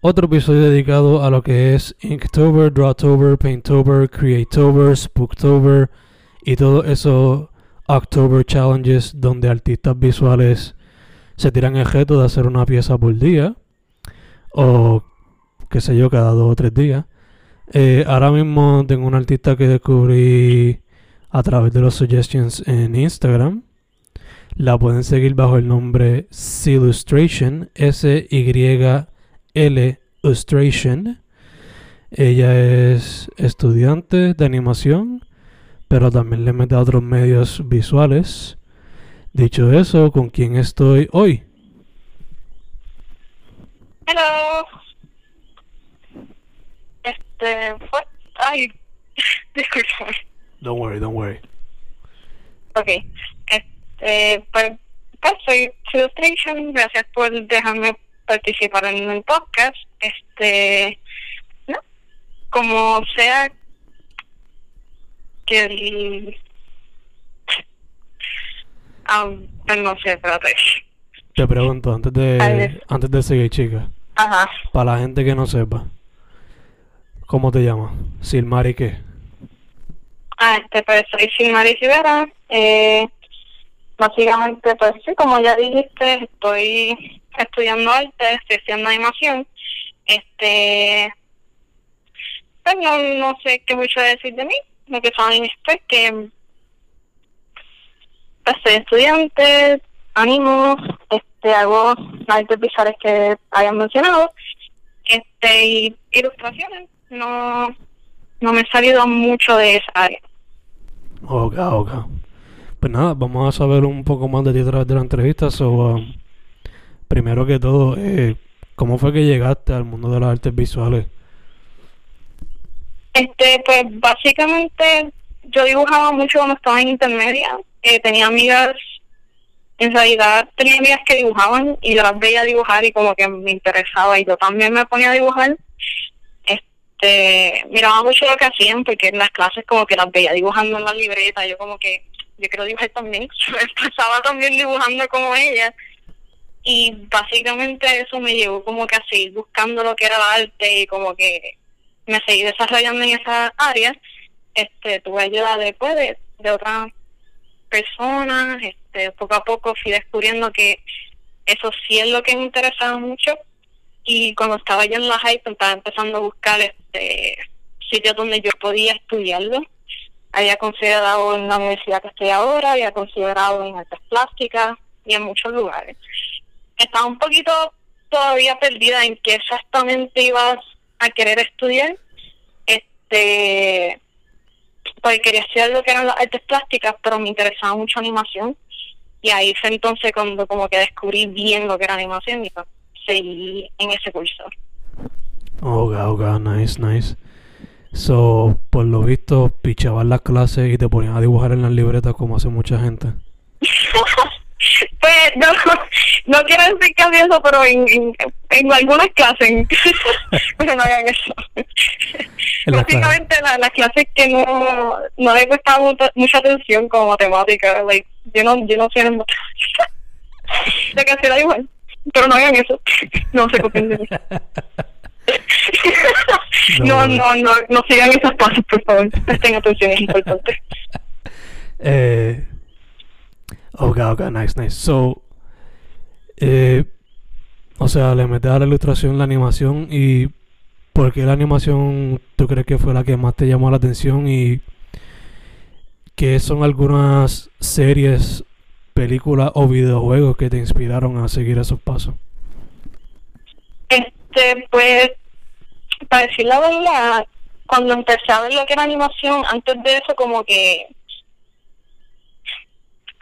otro episodio dedicado a lo que es Inktober, Drawtober, Painttober, Creatober, Spooktober y todo eso October Challenges donde artistas visuales se tiran el reto de hacer una pieza por día o qué sé yo, cada dos o tres días. Eh, ahora mismo tengo un artista que descubrí a través de los suggestions en Instagram. La pueden seguir bajo el nombre Silustration, S-Y-L Illustration. Ella es estudiante de animación, pero también le mete a otros medios visuales. Dicho eso, ¿con quién estoy hoy? Hello. Este, fue, ay, disculpa. Don't worry, don't worry. Ok, este, pues, pues soy Illustration, gracias por dejarme participar en el podcast. Este, no, como sea que el, pues no sé, espérate. Te pregunto antes de antes de seguir, chica, Ajá, para la gente que no sepa, ¿cómo te llamas? Silmari qué? Ah, este, pues soy Silmari Rivera. Eh, básicamente, pues sí, como ya dijiste, estoy estudiando arte, estoy estudiando animación. Este, pues no, no sé qué mucho decir de mí. Lo que saben es pues, que pues, soy estudiante, animo, este, hago artes visuales que hayan mencionado, este, y ilustraciones. No, no me he salido mucho de esa área. Ok, ok. Pues nada, vamos a saber un poco más de ti a través de la entrevista. So, um, primero que todo, eh, ¿cómo fue que llegaste al mundo de las artes visuales? Este, pues básicamente yo dibujaba mucho cuando estaba en intermedia. Eh, tenía amigas, en realidad tenía amigas que dibujaban y yo las veía dibujar y como que me interesaba y yo también me ponía a dibujar. Este, miraba mucho lo que hacían porque en las clases como que las veía dibujando en la libreta. Yo como que, yo quiero dibujar también. Yo empezaba también dibujando como ella. Y básicamente eso me llevó como que a seguir buscando lo que era el arte y como que me seguí desarrollando en esa área. Este, tuve ayuda después de, de otras personas, este, poco a poco fui descubriendo que eso sí es lo que me interesaba mucho y cuando estaba yo en la high estaba empezando a buscar este sitios donde yo podía estudiarlo. Había considerado en la universidad que estoy ahora, había considerado en artes plásticas y en muchos lugares. Estaba un poquito todavía perdida en qué exactamente ibas a querer estudiar. Este, porque quería estudiar lo que eran las artes plásticas, pero me interesaba mucho animación. Y ahí fue entonces cuando como que descubrí bien lo que era animación y pues seguí en ese curso. Ok, ok, nice, nice. So, por lo visto, pichabas las clases y te ponías a dibujar en las libretas como hace mucha gente. Pues no, no quiero decir que hace eso, pero en, en, en algunas clases, pero no hagan eso. Básicamente la- las clases que no, no le prestaba mucha, mucha atención como matemática, like, yo no, yo no sé en matemática. La clase era igual, pero no hagan eso, no se copien de mí. No, no, no, no sigan esos pasos, por favor. Presten atención, es importante. Eh, ok, ok, nice, nice. So, eh, o sea, le metes a la ilustración la animación y ¿por qué la animación tú crees que fue la que más te llamó la atención y qué son algunas series, películas o videojuegos que te inspiraron a seguir esos pasos? Este, pues, para decir la verdad, cuando empecé a ver lo que era animación, antes de eso como que,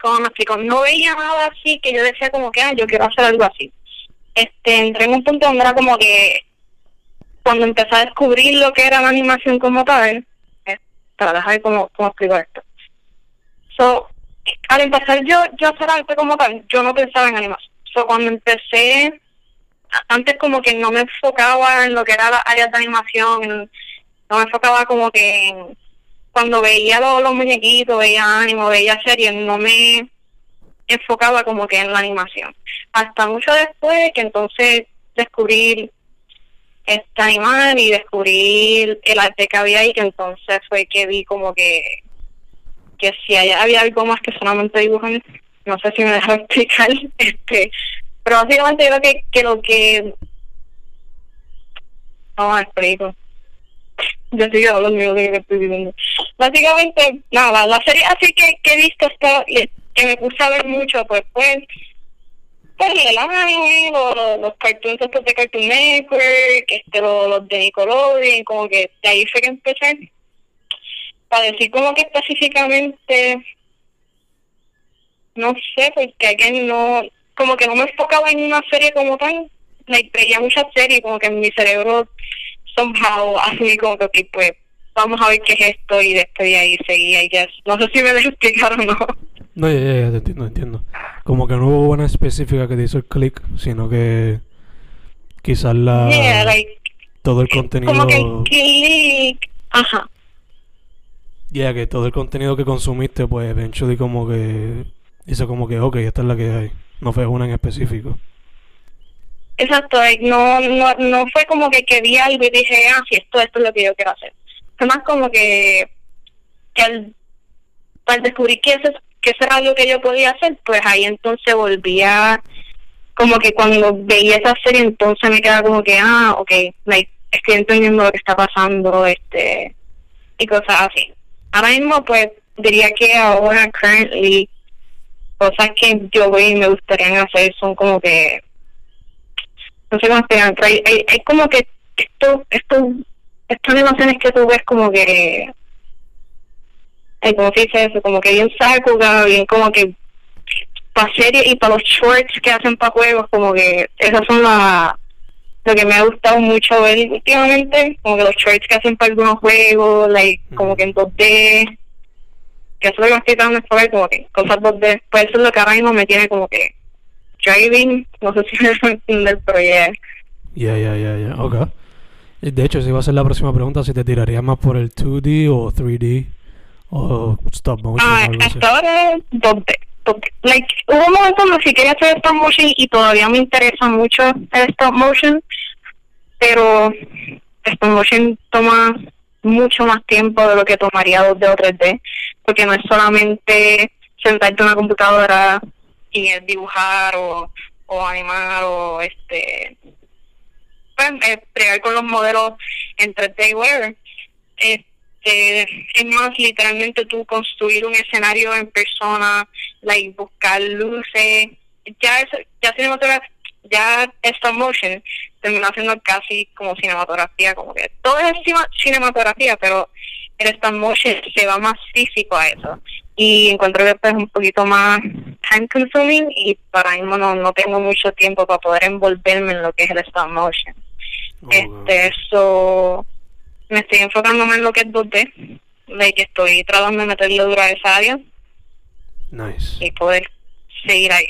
¿cómo me explico? No veía nada así que yo decía como que, ah, yo quiero hacer algo así. Este, entré en un punto donde era como que, cuando empecé a descubrir lo que era la animación como tal, eh, para dejar cómo, cómo explico esto. So, al empezar yo, yo a hacer arte como tal, yo no pensaba en animación. So, cuando empecé antes como que no me enfocaba en lo que era las áreas de animación, no me enfocaba como que en- cuando veía los, muñequitos, veía ánimo, veía series, no me enfocaba como que en la animación. Hasta mucho después que entonces descubrí este animal y descubrir el arte que había ahí, que entonces fue que vi como que que si allá había algo más que solamente dibujan, no sé si me dejo explicar, este pero básicamente creo que, que lo que no explico yo sigo hablando de lo que estoy viviendo básicamente nada la serie así que, que he visto y que me puse a ver mucho pues pues pues el anime los, los, cartoons estos de Cartoon Network este los, los de Nickelodeon como que de ahí fue que empecé. Para decir como que específicamente no sé, porque again, no, como que no me enfocaba en una serie como tal, like, veía muchas series, como que en mi cerebro somehow así como que pues vamos a ver qué es esto y después de ahí seguía y ya, no sé si me dejo explicar o no. No, ya, ya, ya, te entiendo, entiendo. Como que no hubo una específica que te hizo el click, sino que quizás la yeah, like, todo el contenido como que el click, ajá, ya que todo el contenido que consumiste pues eventually como que hizo como que ok, esta es la que hay. No fue una en específico. Exacto, no, no, no fue como que, que vi algo y dije, ah, sí, esto, esto es lo que yo quiero hacer. Fue más como que, que al, al descubrir que eso, que eso era algo que yo podía hacer, pues ahí entonces volvía, como que cuando veía esa serie entonces me quedaba como que, ah, ok, like, estoy entendiendo lo que está pasando, este, y cosas así. Ahora mismo, pues, diría que ahora, currently, cosas que yo veo y me gustaría hacer son como que, no sé cómo explicar, hay, hay, hay como que esto, esto, estas animaciones que tú ves como que, ay, ¿cómo se dice eso? Como que bien sakuga, bien como que para series y para los shorts que hacen para juegos, como que esas son las lo que me ha gustado mucho ver últimamente, como que los shorts que hacen para algunos juegos, like, como que en 2D, que eso es lo que me estoy tratando de como que cosas 2D, pues eso es lo que ahora mismo me tiene como que driving, no sé si entender, pero yeah. Ya, ya, ya, ya. Ok. De hecho, si va a ser la próxima pregunta, si te tiraría más por el 2D o 3D o stop motion Ah, hasta ahora, 2D. 2D. Like, hubo un momento donde sí quería hacer stop motion y todavía me interesa mucho el stop motion, pero stop motion toma mucho más tiempo de lo que tomaría 2D o 3D, porque no es solamente sentarte en una computadora y es dibujar o, o animar o este pues, eh, con los modelos en 3D y whatever. Este, es más literalmente tú construir un escenario en persona, like, buscar luces, ya es, ya cinematografía, ya stop motion terminó siendo casi como cinematografía, como que todo es cinematografía, pero el stop motion se va más físico a eso. Y encuentro que pues, es un poquito más time consuming y para mí no, no tengo mucho tiempo para poder envolverme en lo que es el stop motion. Ok. Este, eso me estoy enfocándome en lo que es 2D, de que estoy tratando de meterle duro a esa área Nice. y poder seguir ahí.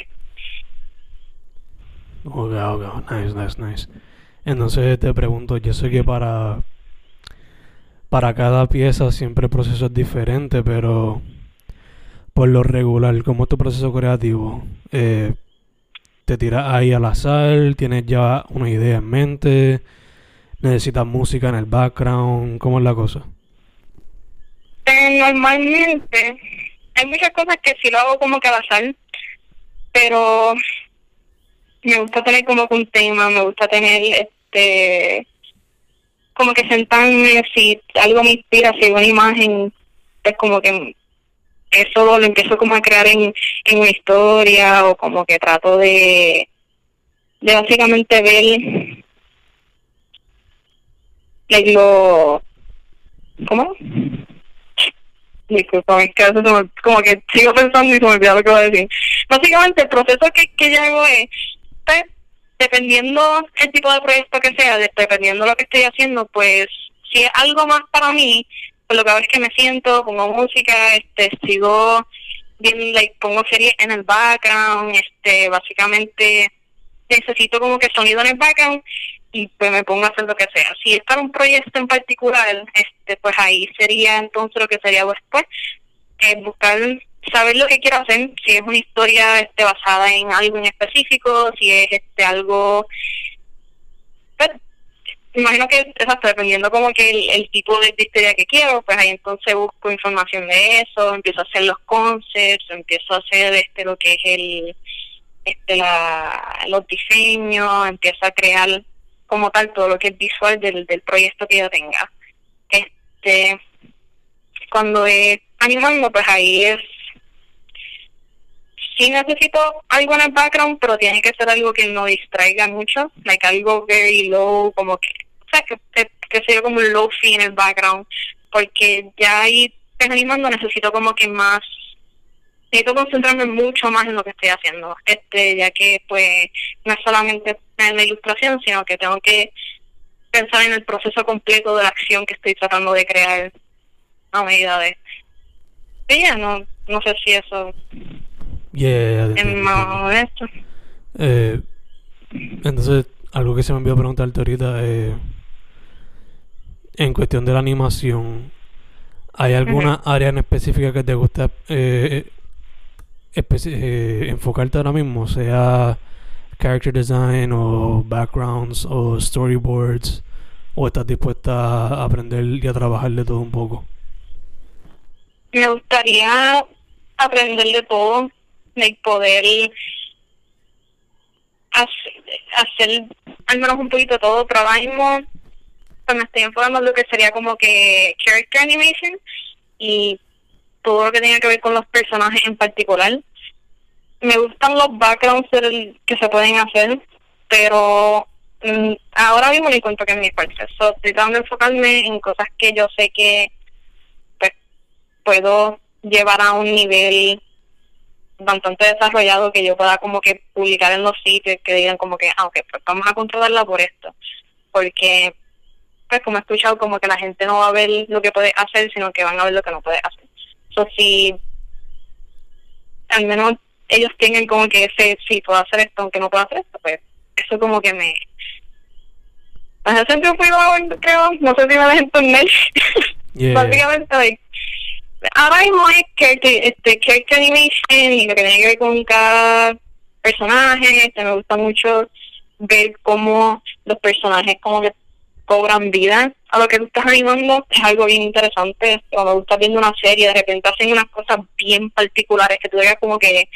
Ok, ok, nice, nice, nice. Entonces te pregunto, yo sé que para para cada pieza siempre el proceso es diferente, pero por lo regular, ¿cómo es tu proceso creativo? Eh, ¿Te tiras ahí al azar? ¿Tienes ya una idea en mente? ¿Necesitas música en el background? ¿Cómo es la cosa? Eh, normalmente hay muchas cosas que sí lo hago como que al azar, pero me gusta tener como que un tema, me gusta tener este como que sentarme, si algo me inspira, si una imagen, es como que eso lo empiezo como a crear en, en una historia o como que trato de, de básicamente ver lo... ¿Cómo? Disculpa, es que a como que sigo pensando y se me olvida lo que voy a decir. Básicamente el proceso que, que hago es, pues, dependiendo el tipo de proyecto que sea, dependiendo lo que estoy haciendo, pues si es algo más para mí, pues lo que es que me siento, pongo música, este, sigo bien, like, pongo series en el background, este, básicamente necesito como que sonido en el background y pues me pongo a hacer lo que sea. Si es para un proyecto en particular, este, pues ahí sería entonces lo que sería después, eh, buscar saber lo que quiero hacer, si es una historia este, basada en algo en específico, si es este algo... Imagino que, exacto, dependiendo como que el, tipo de, historia que quiero, pues ahí entonces busco información de eso, empiezo a hacer los concepts, empiezo a hacer este lo que es el este la, los diseños, empiezo a crear como tal todo lo que es visual del, del proyecto que yo tenga. Este cuando es animando, pues ahí es sí necesito algo en el background, pero tiene que ser algo que no distraiga mucho, like algo very low, como que, o sea, que, que, sea como un low fee en el background, porque ya ahí animando necesito como que más, necesito concentrarme mucho más en lo que estoy haciendo, este, ya que pues no es solamente en la ilustración, sino que tengo que pensar en el proceso completo de la acción que estoy tratando de crear a medida de... Sí, ya no, no sé si eso Yeah, eh, entonces, algo que se me envió a preguntarte ahorita, eh, en cuestión de la animación, ¿hay alguna área en específica que te gusta eh, eh, enfocarte ahora mismo? Sea character design o backgrounds o storyboards, o estás dispuesta a aprender y a trabajar de todo un poco? Me gustaría aprender de todo de poder hacer, al menos un poquito todo, pero ahora mismo me estoy enfocando en lo que sería como que character animation y todo lo que tenga que ver con los personajes en particular. Me gustan los backgrounds que se pueden hacer, pero mm, ahora mismo me encuentro que es mi fuerte. estoy tratando de enfocarme en cosas que yo sé que pues, puedo llevar a un nivel bastante desarrollado que yo pueda como que publicar en los sitios que digan como que, ah, pues vamos a controlarla por esto. Porque, pues como he escuchado, como que la gente no va a ver lo que puede hacer, sino que van a ver lo que no puede hacer. So, si al menos ellos tienen como que ese, sí, puedo hacer esto, aunque no puedo hacer esto, pues eso como que me... Hace sentido creo, no sé si me dejen entender. Básicamente, ahora mismo es character, este, character animation y lo que tiene que ver con cada personaje. Este, me gusta mucho ver cómo los personajes como que cobran vida a lo que tú estás animando. Es algo bien interesante. Cuando estás viendo una serie, de repente hacen unas cosas bien particulares que tú digas como que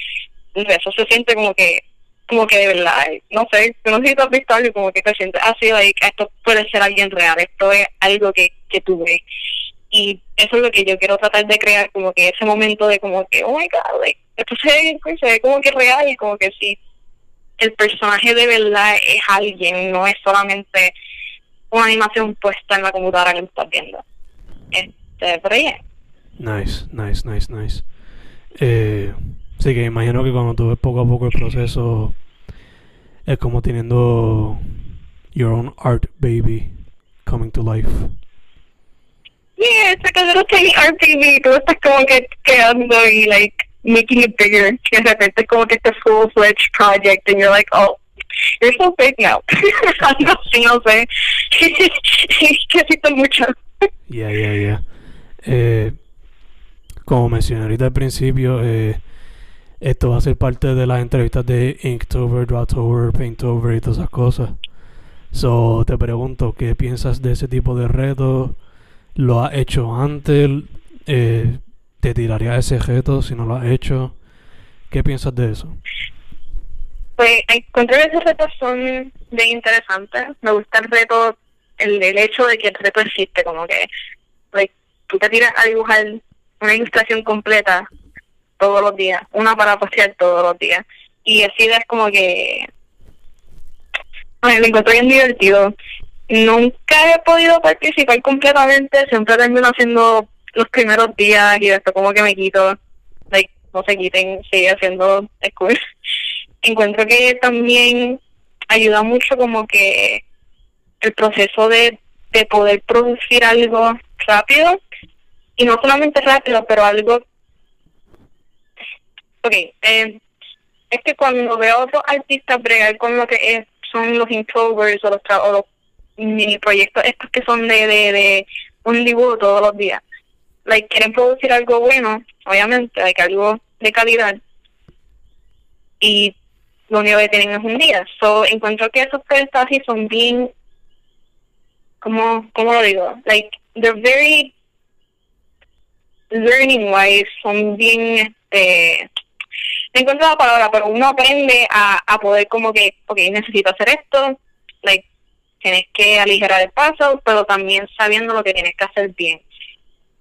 eso se siente como que como que de verdad, no sé, no sé si tú has visto algo como que te sientes así, like, esto puede ser alguien real, esto es algo que, que tú ves y eso es lo que yo quiero tratar de crear, como que ese momento de como que, oh my god, esto se ve, como que real, y como que sí, el personaje de verdad es alguien, no es solamente una animación puesta en la computadora que estás viendo. Este, pero yeah. Nice, nice, nice, nice. Eh, sí que imagino que cuando tú ves poco a poco el proceso, es como teniendo your own art baby coming to life yeah, it's like a little tiny RTV, tú estás como que creando like making it bigger. Que de repente como que este full-fledged project and you're like, oh, you're so fake now. no, sí, no sé. mucho. Ya, ya, ya. Eh, como mencioné ahorita al principio, eh, esto va a ser parte de las entrevistas de Inktober, Drawtober, Paintover y todas esas cosas. So, te pregunto, ¿qué piensas de ese tipo de reto? ¿Lo has hecho antes? Eh, ¿Te tiraría ese reto si no lo has hecho? ¿Qué piensas de eso? Pues encontré que esos retos son bien interesantes. Me gusta el reto, el, hecho de que el reto existe, como que like, tú te tiras a dibujar una ilustración completa todos los días, una para postear todos los días. Y así es como que lo encuentro bien divertido. Nunca he podido participar completamente, siempre termino haciendo los primeros días y después como que me quito, like, no se quiten, sigue haciendo school. Encuentro que también ayuda mucho como que el proceso de, de poder producir algo rápido y no solamente rápido, pero algo... Ok, eh, es que cuando veo a otros artistas bregar con lo que es, son los Inktovers o los, o los mini proyectos estos que son de, de, de un dibujo todos los días, like, quieren producir algo bueno, obviamente, que algo de calidad, y lo único que tienen es un día. So, encuentro que esos así son bien, como, ¿cómo lo digo? Like, they're very learning wise, son bien, este, no encuentro la palabra, pero uno aprende a, a poder como que, ok, necesito hacer esto, like, tienes que aligerar el paso, pero también sabiendo lo que tienes que hacer bien.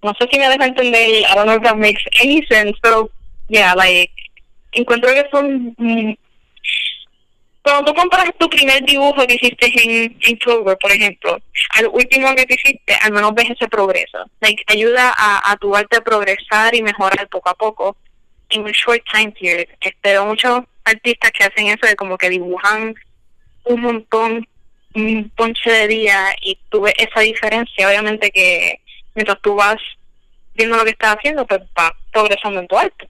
No sé si me deja entender, I don't know if that makes any sense, pero, yeah, like, encuentro que son cuando tú comparas tu primer dibujo que hiciste en, en Clover, por ejemplo, al último que te hiciste, al menos ves ese progreso. Ayuda a, a tu arte a progresar y mejorar poco a poco en un short time period. Este, muchos artistas que hacen eso de como que dibujan un montón, un ponche de día y tú ves esa diferencia. Obviamente que mientras tú vas viendo lo que estás haciendo, pues va progresando en tu arte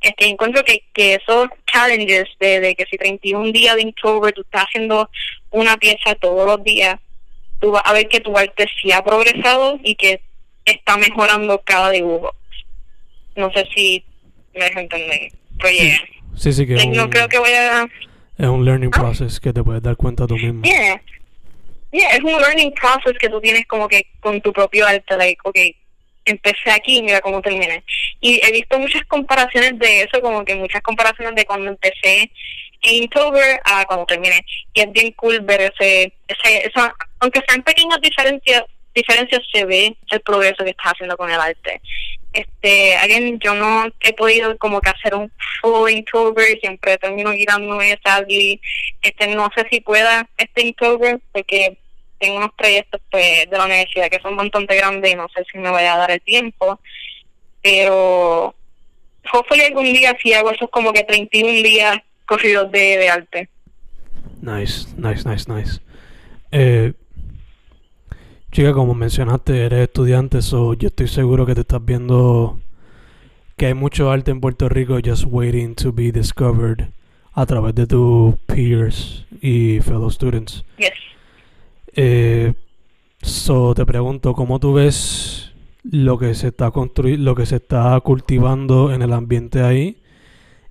este encuentro que, que esos challenges de, de que si 31 días de Inktober tú estás haciendo una pieza todos los días, tú vas a ver que tu arte sí ha progresado y que está mejorando cada dibujo. No sé si me dejo entender. Pero yeah. Sí, sí, que es no un, creo que voy a... es un learning Ah. process que te puedes dar cuenta tú mismo. Yeah. Yeah, es un learning process que tú tienes como que con tu propio arte, like, okay, empecé aquí y mira cómo terminé. Y he visto muchas comparaciones de eso, como que muchas comparaciones de cuando empecé en Inktober a cuando terminé. Y es bien cool ver ese, ese, eso, aunque sean pequeñas diferencias, diferencias se ve el progreso que estás haciendo con el arte. Este, again, yo no he podido como que hacer un full Inktober, siempre termino quitándome esa y este, no sé si pueda este Inktober, porque tengo unos proyectos pues de la universidad que son bastante grandes y no sé si me voy a dar el tiempo, pero hopefully algún día si hago esos como que 31 días corridos de, de arte. Nice, nice, nice, nice. Eh, chica, como mencionaste, eres estudiante, so yo estoy seguro que te estás viendo que hay mucho arte en Puerto Rico just waiting to be discovered a través de tus peers y fellow students. Yes. Eh, so te pregunto, ¿cómo tú ves lo que se está lo que se está cultivando en el ambiente ahí?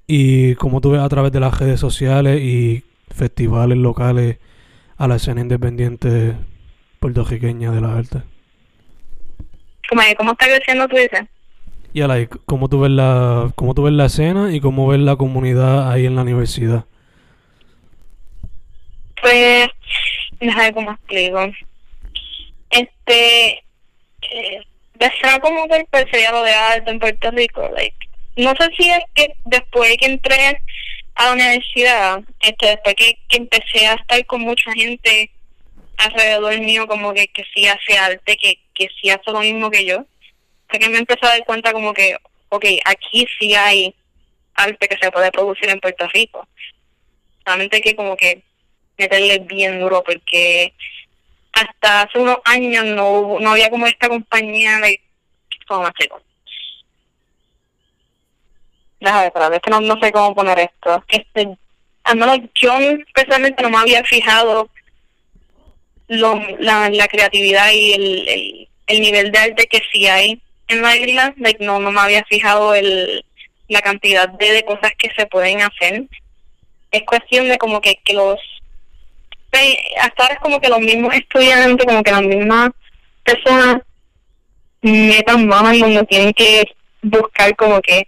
Y cómo tú ves a través de las redes sociales y festivales locales a la escena independiente puertorriqueña de las artes. Como, ¿Cómo está creciendo tú dices? Y la, cómo tú ves la cómo tú ves la escena y cómo ves la comunidad ahí en la universidad. Pues, déjame ver cómo explico. Este, eh, como que el lo de arte en Puerto Rico, like, no sé si es que después que entré a la universidad, este, después que, empecé a estar con mucha gente alrededor mío, como que, que sí hace arte, que, que sí hace lo mismo que yo, fue que me empecé a dar cuenta como que, ok, aquí sí hay arte que se puede producir en Puerto Rico. Solamente que como que meterle bien duro porque hasta hace unos años no no había como esta compañía de ¿cómo me explico? Déjame ver, es no, no sé cómo poner esto. Este, al menos yo personalmente no me había fijado lo, la, la creatividad y el, el, el nivel de arte que sí hay en la isla, no, no me había fijado el, la cantidad de, de cosas que se pueden hacer. Es cuestión de como que, que los hasta ahora es como que los mismos estudiantes, como que las mismas personas metan manos donde tienen que buscar como que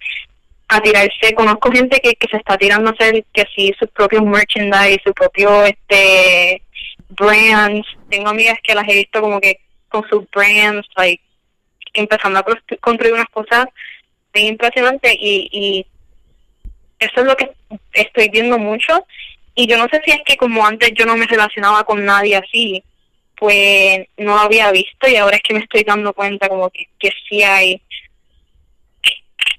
a tirarse. Conozco gente que, que se está tirando a hacer que sí sus propios merchandise, su propio este brands. Tengo amigas que las he visto como que con sus brands, like empezando a construir unas cosas bien impresionantes y, y eso es lo que estoy viendo mucho y yo no sé si es que como antes yo no me relacionaba con nadie así, pues no lo había visto y ahora es que me estoy dando cuenta como que, que sí hay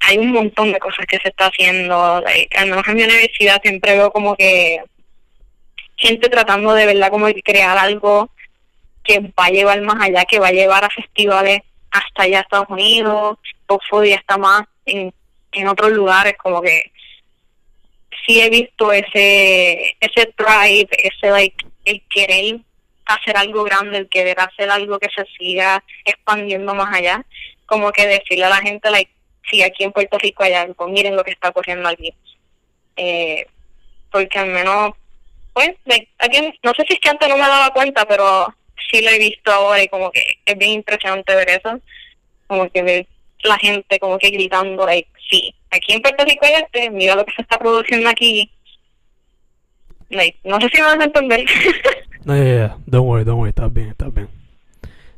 hay un montón de cosas que se está haciendo. al menos en mi universidad siempre veo como que gente tratando de verdad como de crear algo que va a llevar más allá, que va a llevar a festivales hasta allá Estados Unidos, o ya está más en, en otros lugares, como que sí he visto ese ese drive, ese like el querer hacer algo grande, el querer hacer algo que se siga expandiendo más allá, como que decirle a la gente like si aquí en Puerto Rico hay algo, miren lo que está ocurriendo aquí. Eh, porque al menos, pues, aquí, no sé si es que antes no me daba cuenta, pero sí lo he visto ahora y como que es bien impresionante ver eso, como que ver la gente como que gritando, like, sí, aquí en Puerto Rico hay este, mira lo que se está produciendo aquí. No sé si me vas a entender. no, yeah, yeah, don't worry, don't worry, está bien, está bien.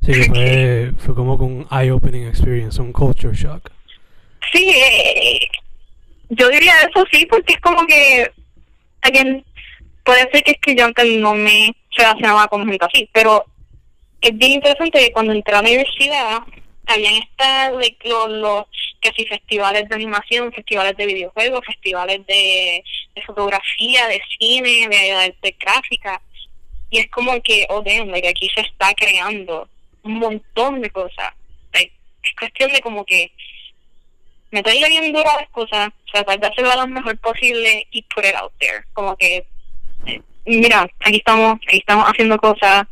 Sí, que fue, fue como un eye-opening experience, un culture shock. Sí, eh, yo diría eso sí, porque es como que, again, puede ser que es que yo antes no me relacionaba con gente así, pero es bien interesante que cuando entré a la universidad, habían estado los, los que festivales de animación, festivales de videojuegos, festivales de, fotografía, de cine, de gráfica, y es como que, oh damn, like, aquí se está creando un montón de cosas. es cuestión de como que meterle bien duro las cosas, tratar de hacerlo lo mejor posible y put it out there. Como que, eh, mira, aquí estamos, aquí estamos haciendo cosas,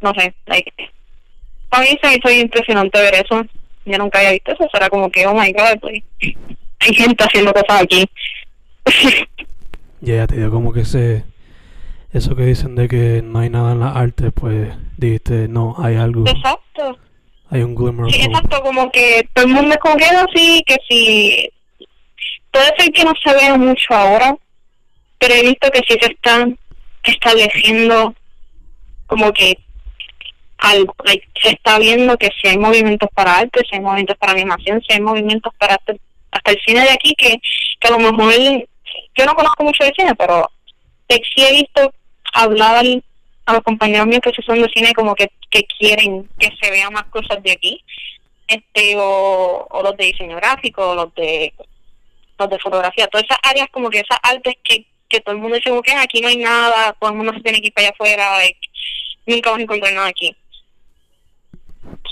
no sé, like, mí se me impresionante ver eso. Yo nunca había visto eso, será como que, oh my god, pues, hay gente haciendo cosas aquí. Ya, te dio como que ese, eso que dicen de que no hay nada en la arte, pues dijiste, no, hay algo. Exacto hay un glimmer. Sí, exacto, como que todo el mundo escogido así, que si puede ser que no se vea mucho ahora, pero he visto que sí se están estableciendo como que algo, se está viendo que si hay movimientos para arte, si hay movimientos para animación, si hay movimientos para hasta, el cine de aquí, que, que a lo mejor yo no conozco mucho de cine, pero sí he visto hablar a los compañeros míos que son de cine como que, que quieren que se vean más cosas de aquí este o, los de diseño gráfico o los de los de fotografía todas esas áreas como que esas artes que, que todo el mundo dice que aquí no hay nada todo el mundo se tiene que ir para allá afuera nunca vas a encontrar nada aquí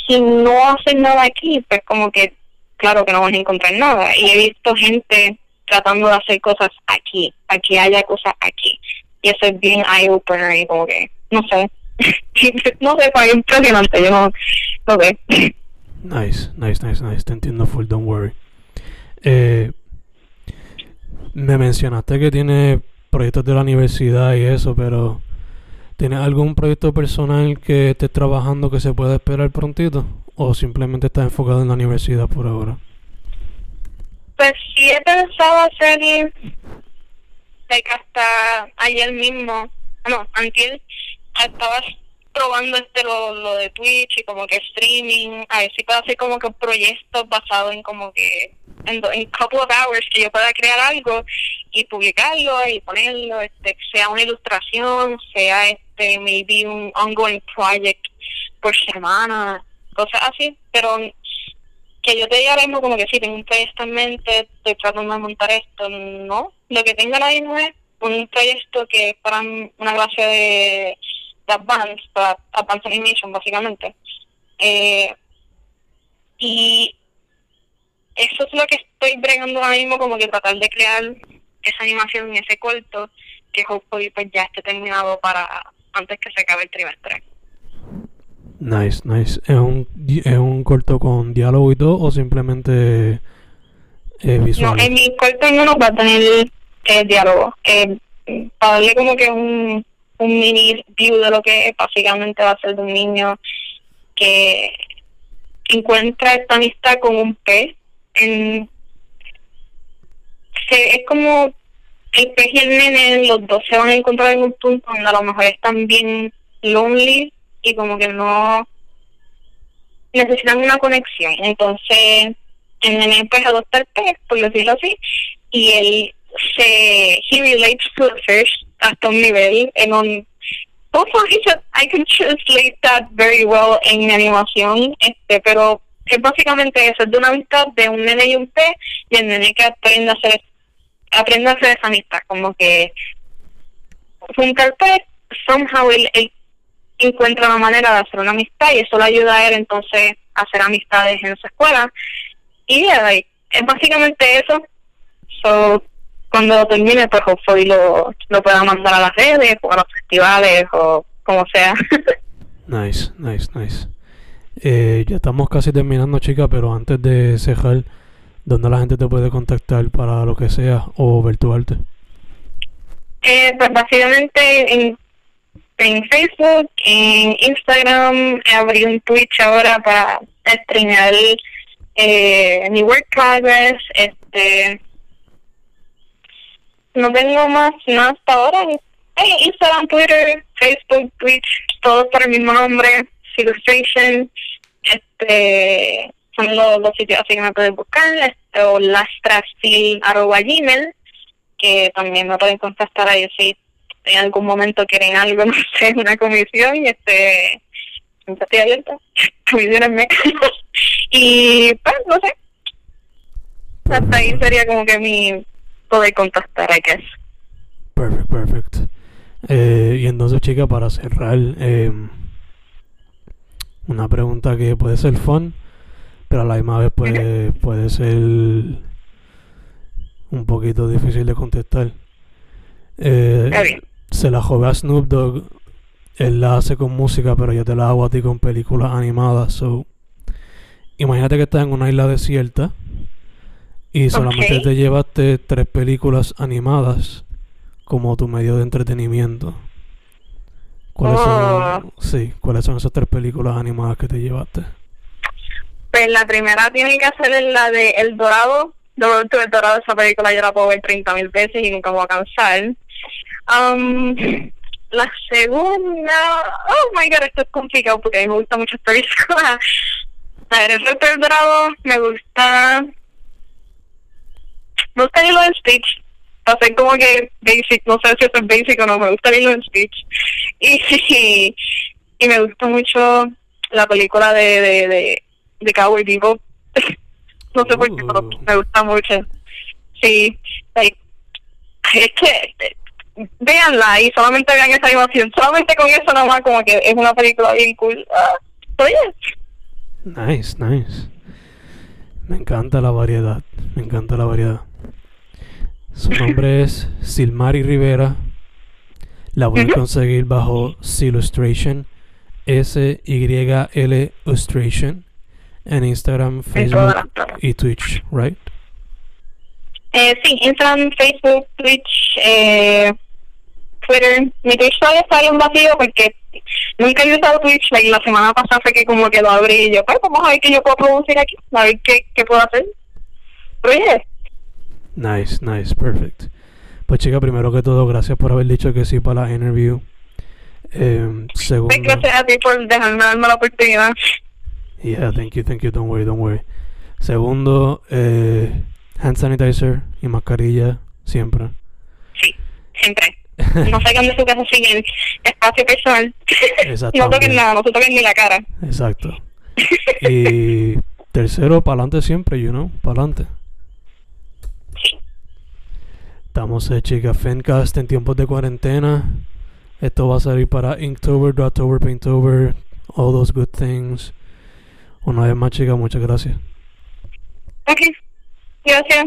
si no hacen nada aquí pues como que claro que no vas a encontrar nada y he visto gente tratando de hacer cosas aquí aquí haya cosas aquí y eso es bien eye opener y como que no sé. no sé, fue impresionante, yo no, no sé. Nice, nice, nice, nice. Te entiendo full, don't worry. Eh, me mencionaste que tiene proyectos de la universidad y eso, pero ¿tienes algún proyecto personal que estés trabajando que se pueda esperar prontito? ¿O simplemente estás enfocado en la universidad por ahora? Pues sí he pensado hacer like, hasta ayer mismo, no, antes estabas probando este lo, lo de Twitch y como que streaming, a ver si puedo hacer como que un proyecto basado en como que en, en couple of hours que yo pueda crear algo y publicarlo y ponerlo, este sea una ilustración, sea este maybe un ongoing project por semana, cosas así, pero que yo te diga ahora mismo como que sí, tengo un proyecto en mente, estoy tratando de montar esto, no, lo que tengo ahora mismo es un proyecto que es para una clase de de Advance, para Animation básicamente. Eh, y eso es lo que estoy bregando ahora mismo, como que tratar de crear esa animación y ese corto que hopefully pues ya esté terminado para antes que se acabe el trimestre. Nice, nice. ¿Es un, ¿Es un corto con diálogo y todo o simplemente eh, visual? No, en mi corto no nos va a tener eh, diálogo. Eh, para darle como que un, un mini view de lo que básicamente va a ser de un niño que encuentra esta amistad con un pez. En, se, es como el pez y el nene, los dos se van a encontrar en un punto donde a lo mejor están bien lonely y como que no necesitan una conexión. Entonces, el nene pues adopta el pez, por decirlo así, y él se, he relates to the fish hasta un nivel en un I can translate that very well en animación, este, pero es básicamente eso, es de una amistad de un nene y un pez, y el nene que aprende a hacer, aprende a hacer esa amistad, como que junto al pez, somehow él, encuentra una manera de hacer una amistad y eso le ayuda a él entonces a hacer amistades en su escuela. Y es básicamente eso. So, cuando lo termine, pues hopefully lo, lo pueda mandar a las redes o a los festivales o como sea. nice, nice, nice. Eh, ya estamos casi terminando, chica, pero antes de cerrar, ¿dónde la gente te puede contactar para lo que sea o ver? Eh, pues básicamente en, Facebook, en Instagram, abrí un Twitch ahora para streamear eh, mi work progress, este no tengo más nada hasta ahora. Instagram, Twitter, Facebook, Twitch, todos por el mismo nombre, Illustration, este, son los, los, sitios así que me pueden buscar, este, o gmail, que también me pueden contactar ahí si en algún momento quieren algo, no sé, una comisión, y este, siempre estoy abierta, comisionenme. y pues, no sé, hasta ahí sería como que mi poder contactar, I guess. Perfect, perfect. Eh, y entonces, chica, para cerrar, eh, una pregunta que puede ser fun, pero a la misma vez puede, puede ser un poquito difícil de contestar. Eh, se la jove a Snoop Dogg, él la hace con música, pero yo te la hago a ti con películas animadas. So, imagínate que estás en una isla desierta y solamente te llevaste tres películas animadas como tu medio de entretenimiento. ¿Cuáles son, oh. sí, ¿cuáles son esas tres películas animadas que te llevaste? Pues la primera tiene que ser la de El Dorado. El Dorado, esa película yo la puedo ver 30 mil veces y nunca me voy a cansar. Um, la segunda, oh my god, esto es complicado porque a mí me gusta mucho esta película. A ver, El Dorado me gusta. Me gusta Lilo Stitch pasé como que basic, no sé si eso es basic o no, me gusta Lilo en Speech. Y, y, me gusta mucho la película de, de, de, de Cowboy Vivo. no sé por qué, pero uh. me gusta mucho. Sí, es que véanla y solamente vean esa animación. Solamente con eso nomás como que es una película bien cool. Ah, oye. Nice, nice. Me encanta la variedad. Me encanta la variedad. Su nombre es Silmari Rivera. La pueden conseguir bajo Silustration. S-Y-L Illustration. En Instagram, Facebook y Twitch, ¿right? Eh, sí, Instagram, Facebook, Twitch, eh, Twitter. Mi Twitch todavía está bien vacío porque nunca he usado Twitch. la semana pasada fue que como que lo abrí y yo, pues vamos a ver qué yo puedo producir aquí, a ver qué, qué puedo hacer. Pero Nice, nice, perfect. Pues chica, primero que todo, gracias por haber dicho que sí para la interview. Eh, segundo, gracias a ti por dejarme darme la oportunidad. Yeah, thank you, thank you, don't worry, don't worry. Segundo, eh, hand sanitizer y mascarilla, siempre. Sí, siempre. No salgan de su casa sin el espacio personal. no toquen nada, no se toquen ni la cara. Exacto. Y tercero, para adelante siempre, you know, para adelante. Estamos en Chica Fencast en tiempos de cuarentena. Esto va a salir para Inktober, Drawtober, Painttober, all those good things. Una vez más, chica, muchas gracias. Ok, gracias.